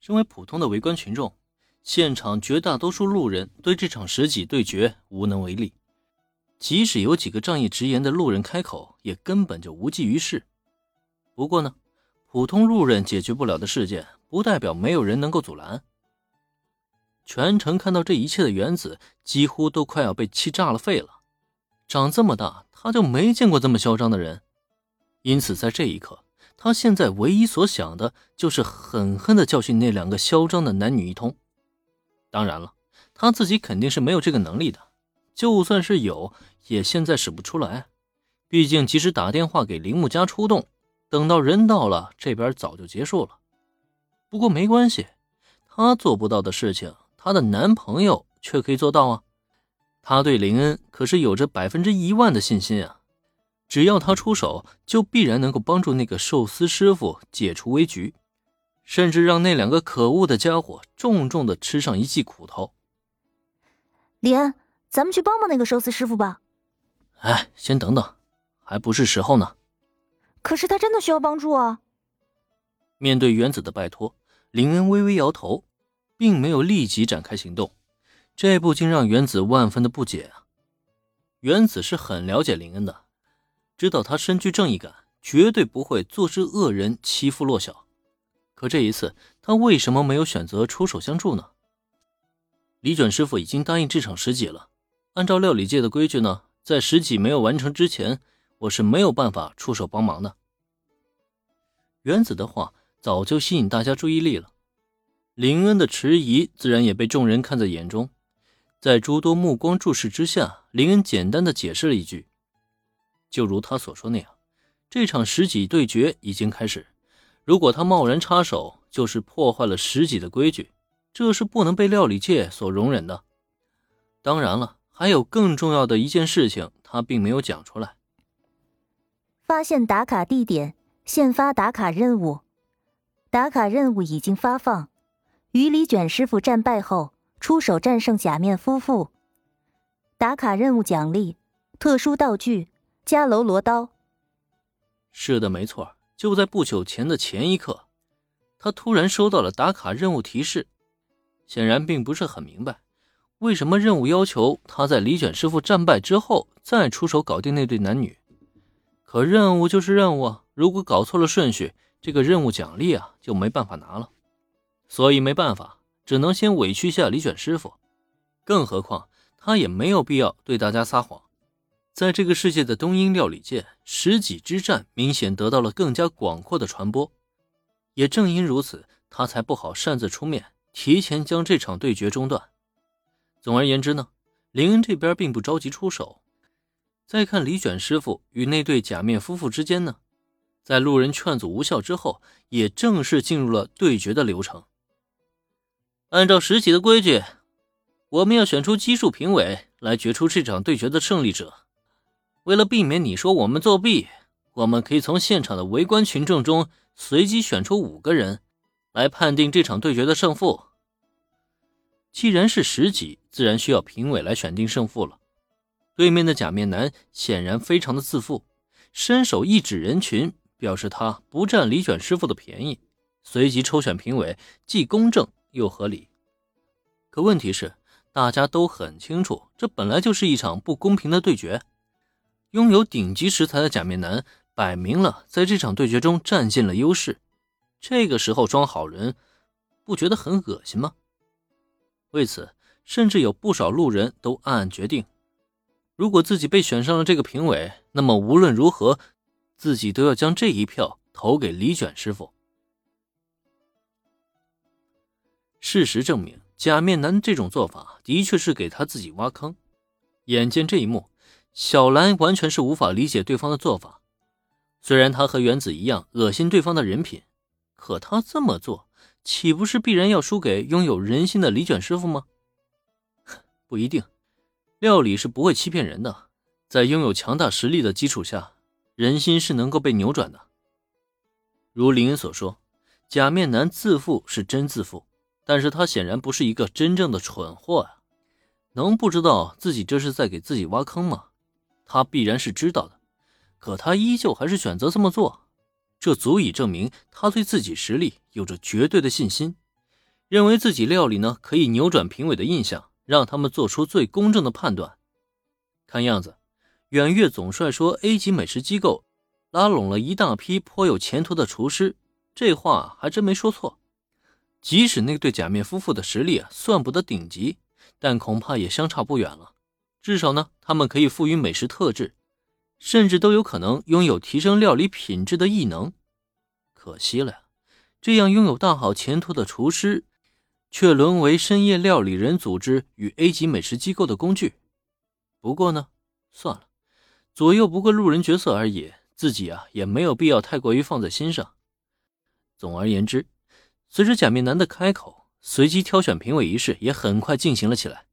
身为普通的围观群众，现场绝大多数路人对这场十几对决无能为力。即使有几个仗义直言的路人开口，也根本就无济于事。不过呢，普通路人解决不了的事件，不代表没有人能够阻拦。全程看到这一切的原子，几乎都快要被气炸了肺了。长这么大，他就没见过这么嚣张的人。因此，在这一刻。他现在唯一所想的就是狠狠地教训那两个嚣张的男女一通。当然了，他自己肯定是没有这个能力的，就算是有，也现在使不出来。毕竟，即使打电话给铃木家出动，等到人到了，这边早就结束了。不过没关系，他做不到的事情，她的男朋友却可以做到啊！他对林恩可是有着百分之一万的信心啊！只要他出手，就必然能够帮助那个寿司师傅解除危局，甚至让那两个可恶的家伙重重的吃上一记苦头。李恩，咱们去帮帮那个寿司师傅吧。哎，先等等，还不是时候呢。可是他真的需要帮助啊！面对原子的拜托，林恩微微摇头，并没有立即展开行动。这不禁让原子万分的不解啊！原子是很了解林恩的。知道他身具正义感，绝对不会坐视恶人欺负弱小。可这一次，他为什么没有选择出手相助呢？李准师傅已经答应这场十级了。按照料理界的规矩呢，在十级没有完成之前，我是没有办法出手帮忙的。原子的话早就吸引大家注意力了，林恩的迟疑自然也被众人看在眼中。在诸多目光注视之下，林恩简单的解释了一句。就如他所说那样，这场十几对决已经开始。如果他贸然插手，就是破坏了十几的规矩，这是不能被料理界所容忍的。当然了，还有更重要的一件事情，他并没有讲出来。发现打卡地点，现发打卡任务。打卡任务已经发放。鱼里卷师傅战败后，出手战胜假面夫妇。打卡任务奖励：特殊道具。加楼罗刀，是的，没错。就在不久前的前一刻，他突然收到了打卡任务提示，显然并不是很明白，为什么任务要求他在李卷师傅战败之后再出手搞定那对男女。可任务就是任务，如果搞错了顺序，这个任务奖励啊就没办法拿了。所以没办法，只能先委屈下李卷师傅。更何况他也没有必要对大家撒谎。在这个世界的东瀛料理界，十几之战明显得到了更加广阔的传播。也正因如此，他才不好擅自出面，提前将这场对决中断。总而言之呢，林恩这边并不着急出手。再看李卷师傅与那对假面夫妇之间呢，在路人劝阻无效之后，也正式进入了对决的流程。按照十几的规矩，我们要选出奇数评委来决出这场对决的胜利者。为了避免你说我们作弊，我们可以从现场的围观群众中随机选出五个人，来判定这场对决的胜负。既然是十级，自然需要评委来选定胜负了。对面的假面男显然非常的自负，伸手一指人群，表示他不占李卷师傅的便宜，随即抽选评委，既公正又合理。可问题是，大家都很清楚，这本来就是一场不公平的对决。拥有顶级食材的假面男，摆明了在这场对决中占尽了优势。这个时候装好人，不觉得很恶心吗？为此，甚至有不少路人都暗暗决定：如果自己被选上了这个评委，那么无论如何，自己都要将这一票投给李卷师傅。事实证明，假面男这种做法的确是给他自己挖坑。眼见这一幕。小兰完全是无法理解对方的做法，虽然他和原子一样恶心对方的人品，可他这么做岂不是必然要输给拥有人心的李卷师傅吗？不一定，料理是不会欺骗人的，在拥有强大实力的基础下，人心是能够被扭转的。如林恩所说，假面男自负是真自负，但是他显然不是一个真正的蠢货啊，能不知道自己这是在给自己挖坑吗？他必然是知道的，可他依旧还是选择这么做，这足以证明他对自己实力有着绝对的信心，认为自己料理呢可以扭转评委的印象，让他们做出最公正的判断。看样子，远月总帅说 A 级美食机构拉拢了一大批颇有前途的厨师，这话还真没说错。即使那对假面夫妇的实力啊算不得顶级，但恐怕也相差不远了。至少呢，他们可以赋予美食特质，甚至都有可能拥有提升料理品质的异能。可惜了呀，这样拥有大好前途的厨师。却沦为深夜料理人组织与 A 级美食机构的工具。不过呢，算了，左右不过路人角色而已，自己啊也没有必要太过于放在心上。总而言之，随着假面男的开口，随机挑选评委仪式也很快进行了起来。